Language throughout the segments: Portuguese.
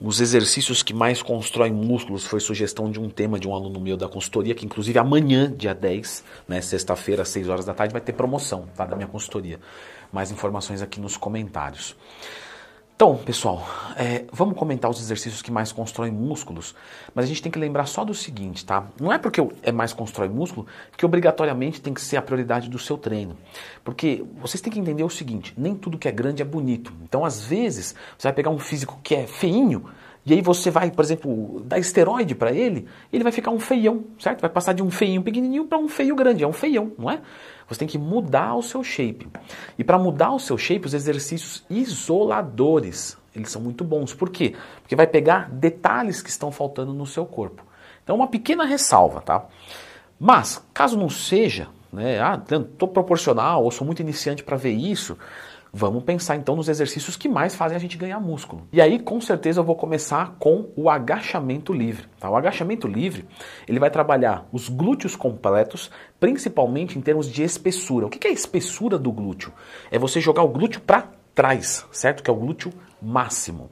Os exercícios que mais constroem músculos foi sugestão de um tema de um aluno meu da consultoria, que inclusive amanhã, dia 10, né, sexta-feira, às 6 horas da tarde, vai ter promoção tá, da minha consultoria. Mais informações aqui nos comentários. Então, pessoal, é, vamos comentar os exercícios que mais constroem músculos, mas a gente tem que lembrar só do seguinte, tá? Não é porque é mais constrói músculo que obrigatoriamente tem que ser a prioridade do seu treino. Porque vocês têm que entender o seguinte, nem tudo que é grande é bonito. Então, às vezes, você vai pegar um físico que é feinho, e aí você vai, por exemplo, dar esteroide para ele, ele vai ficar um feião, certo? Vai passar de um feinho pequenininho para um feio grande, é um feião, não é? Você tem que mudar o seu shape. E para mudar o seu shape, os exercícios isoladores, eles são muito bons. Por quê? Porque vai pegar detalhes que estão faltando no seu corpo. Então, uma pequena ressalva, tá? Mas, caso não seja, né, ah, estou proporcional ou sou muito iniciante para ver isso, Vamos pensar então nos exercícios que mais fazem a gente ganhar músculo. E aí, com certeza, eu vou começar com o agachamento livre. Tá? O agachamento livre ele vai trabalhar os glúteos completos, principalmente em termos de espessura. O que é a espessura do glúteo? É você jogar o glúteo para trás, certo? Que é o glúteo máximo.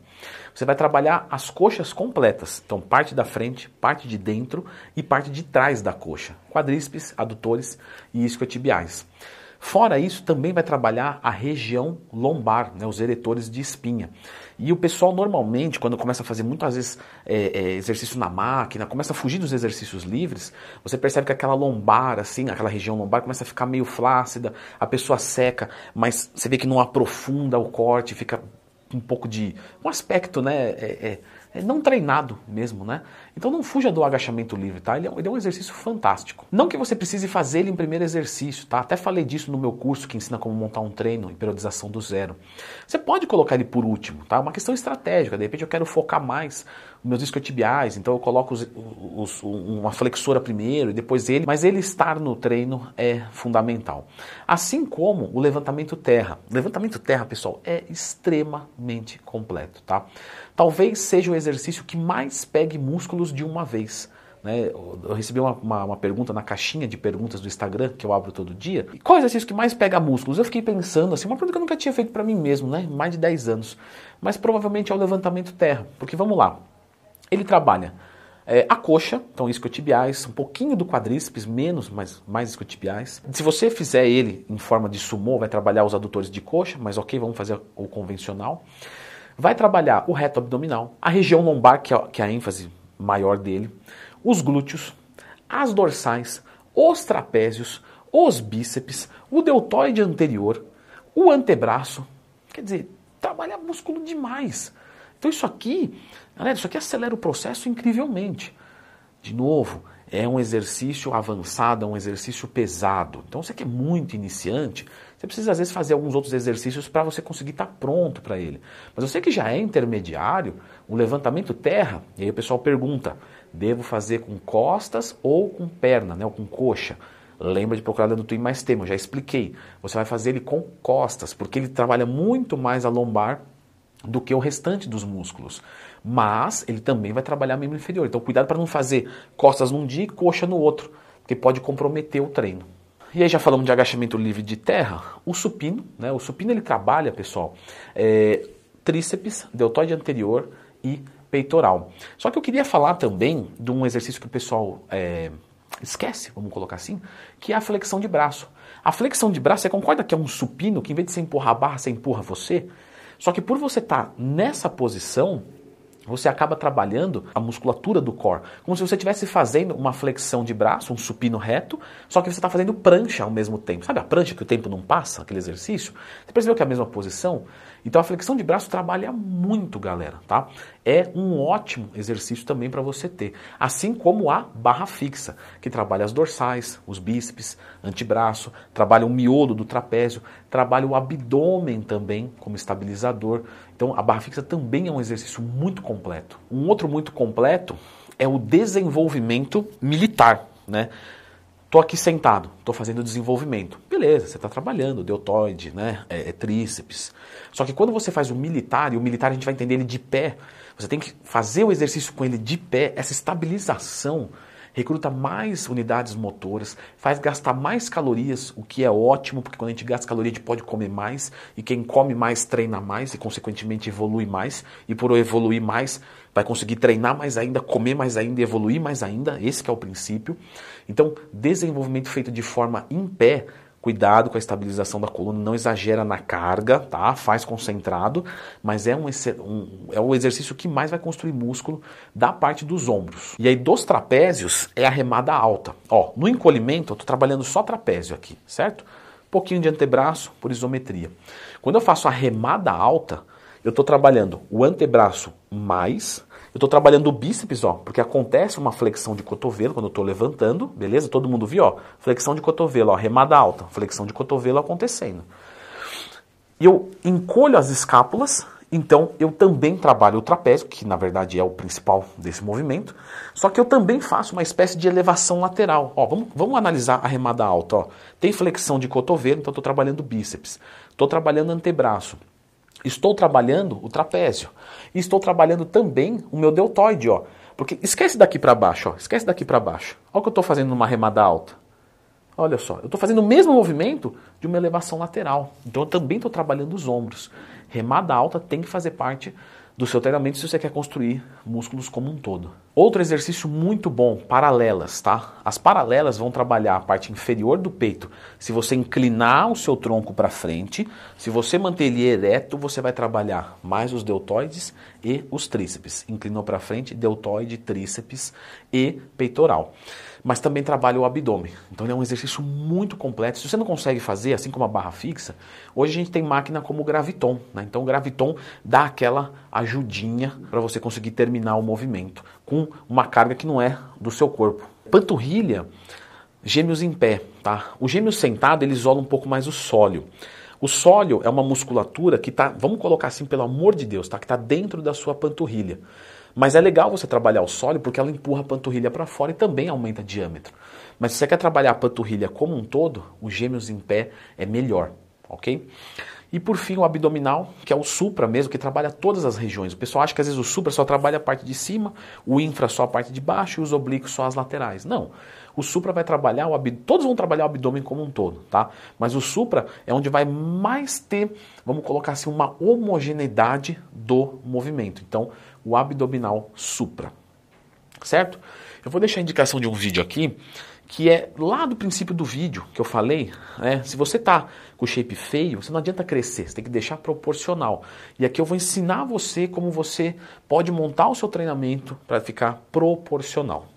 Você vai trabalhar as coxas completas, então parte da frente, parte de dentro e parte de trás da coxa, quadríceps, adutores e isquiotibiais. Fora isso, também vai trabalhar a região lombar, né, os eretores de espinha. E o pessoal normalmente, quando começa a fazer muitas vezes é, é, exercício na máquina, começa a fugir dos exercícios livres, você percebe que aquela lombar, assim, aquela região lombar começa a ficar meio flácida, a pessoa seca, mas você vê que não aprofunda o corte, fica um pouco de. um aspecto, né? É, é não treinado mesmo, né? Então não fuja do agachamento livre, tá? Ele é, ele é, um exercício fantástico. Não que você precise fazer ele em primeiro exercício, tá? Até falei disso no meu curso que ensina como montar um treino em periodização do zero. Você pode colocar ele por último, tá? Uma questão estratégica. De repente eu quero focar mais meus isquiotibiais, então eu coloco os, os, uma flexora primeiro e depois ele, mas ele estar no treino é fundamental. Assim como o levantamento terra. O levantamento terra, pessoal, é extremamente completo, tá? Talvez seja o exercício que mais pegue músculos de uma vez. Né? Eu recebi uma, uma, uma, pergunta na caixinha de perguntas do Instagram, que eu abro todo dia. Qual é o exercício que mais pega músculos? Eu fiquei pensando, assim, uma pergunta que eu nunca tinha feito para mim mesmo, né? Mais de 10 anos. Mas provavelmente é o levantamento terra. Porque vamos lá, ele trabalha é, a coxa, então isquiotibiais, um pouquinho do quadríceps, menos, mas mais isquiotibiais. Se você fizer ele em forma de sumô, vai trabalhar os adutores de coxa, mas ok, vamos fazer o convencional. Vai trabalhar o reto abdominal, a região lombar, que é, que é a ênfase maior dele, os glúteos, as dorsais, os trapézios, os bíceps, o deltoide anterior, o antebraço. Quer dizer, trabalha músculo demais. Então isso aqui, galera, isso aqui acelera o processo incrivelmente. De novo, é um exercício avançado, é um exercício pesado. Então você que é muito iniciante, você precisa às vezes fazer alguns outros exercícios para você conseguir estar tá pronto para ele. Mas você que já é intermediário, o levantamento terra, e aí o pessoal pergunta, devo fazer com costas ou com perna, né, ou com coxa? Lembra de procurar no Twin mais tema, já expliquei. Você vai fazer ele com costas, porque ele trabalha muito mais a lombar do que o restante dos músculos. Mas ele também vai trabalhar membro inferior. Então cuidado para não fazer costas num dia e coxa no outro, porque pode comprometer o treino. E aí já falamos de agachamento livre de terra, o supino, né? O supino ele trabalha, pessoal, é, tríceps, deltoide anterior e peitoral. Só que eu queria falar também de um exercício que o pessoal é, esquece, vamos colocar assim, que é a flexão de braço. A flexão de braço, você concorda que é um supino que em vez de você empurrar a barra, você empurra você? Só que por você estar tá nessa posição, você acaba trabalhando a musculatura do core, como se você estivesse fazendo uma flexão de braço, um supino reto, só que você está fazendo prancha ao mesmo tempo. Sabe a prancha que o tempo não passa, aquele exercício? Você percebeu que é a mesma posição? Então a flexão de braço trabalha muito, galera, tá? É um ótimo exercício também para você ter. Assim como a barra fixa, que trabalha as dorsais, os bíceps, antebraço, trabalha o miolo do trapézio, trabalha o abdômen também como estabilizador. Então a barra fixa também é um exercício muito completo. Um outro muito completo é o desenvolvimento militar, né? Tô aqui sentado, tô fazendo desenvolvimento. Beleza, você está trabalhando, deltoide, né? É, é, tríceps. Só que quando você faz o militar, e o militar a gente vai entender ele de pé, você tem que fazer o exercício com ele de pé, essa estabilização recruta mais unidades motoras, faz gastar mais calorias, o que é ótimo, porque quando a gente gasta caloria a gente pode comer mais, e quem come mais treina mais e consequentemente evolui mais, e por evoluir mais vai conseguir treinar mais ainda, comer mais ainda, evoluir mais ainda, esse é o princípio. Então, desenvolvimento feito de forma em pé Cuidado com a estabilização da coluna, não exagera na carga, tá? Faz concentrado, mas é um, um, é o exercício que mais vai construir músculo da parte dos ombros. E aí dos trapézios é a remada alta. Ó, no encolhimento eu tô trabalhando só trapézio aqui, certo? Pouquinho de antebraço por isometria. Quando eu faço a remada alta, eu estou trabalhando o antebraço mais eu estou trabalhando o bíceps, ó, porque acontece uma flexão de cotovelo quando eu estou levantando, beleza? Todo mundo viu, ó, flexão de cotovelo, ó, remada alta, flexão de cotovelo acontecendo. Eu encolho as escápulas, então eu também trabalho o trapézio, que na verdade é o principal desse movimento, só que eu também faço uma espécie de elevação lateral. Ó, vamos, vamos analisar a remada alta. Ó. Tem flexão de cotovelo, então estou trabalhando bíceps. Estou trabalhando antebraço. Estou trabalhando o trapézio. E estou trabalhando também o meu deltoide, ó. Porque esquece daqui para baixo, ó. Esquece daqui para baixo. Olha o que eu estou fazendo numa remada alta. Olha só, eu estou fazendo o mesmo movimento de uma elevação lateral. Então eu também estou trabalhando os ombros. Remada alta tem que fazer parte do seu treinamento se você quer construir músculos como um todo. Outro exercício muito bom, paralelas, tá? As paralelas vão trabalhar a parte inferior do peito. Se você inclinar o seu tronco para frente, se você manter ele ereto, você vai trabalhar mais os deltoides e os tríceps. Inclinou para frente, deltoide, tríceps e peitoral mas também trabalha o abdômen. Então ele é um exercício muito completo. Se você não consegue fazer, assim como a barra fixa, hoje a gente tem máquina como o Graviton. Né? Então o Graviton dá aquela ajudinha para você conseguir terminar o movimento com uma carga que não é do seu corpo. Panturrilha, gêmeos em pé. Tá? O gêmeo sentado ele isola um pouco mais o sólio. O sólio é uma musculatura que está, vamos colocar assim, pelo amor de Deus, tá? que está dentro da sua panturrilha. Mas é legal você trabalhar o sólio porque ela empurra a panturrilha para fora e também aumenta o diâmetro. Mas se você quer trabalhar a panturrilha como um todo, os gêmeos em pé é melhor, ok? E por fim o abdominal, que é o supra mesmo, que trabalha todas as regiões. O pessoal acha que às vezes o supra só trabalha a parte de cima, o infra só a parte de baixo e os oblíquos só as laterais. Não. O supra vai trabalhar o abdômen, todos vão trabalhar o abdômen como um todo, tá? Mas o supra é onde vai mais ter, vamos colocar assim, uma homogeneidade do movimento. Então, o abdominal supra. Certo? Eu vou deixar a indicação de um vídeo aqui que é lá do princípio do vídeo que eu falei, né? Se você tá com shape feio, você não adianta crescer, você tem que deixar proporcional. E aqui eu vou ensinar você como você pode montar o seu treinamento para ficar proporcional.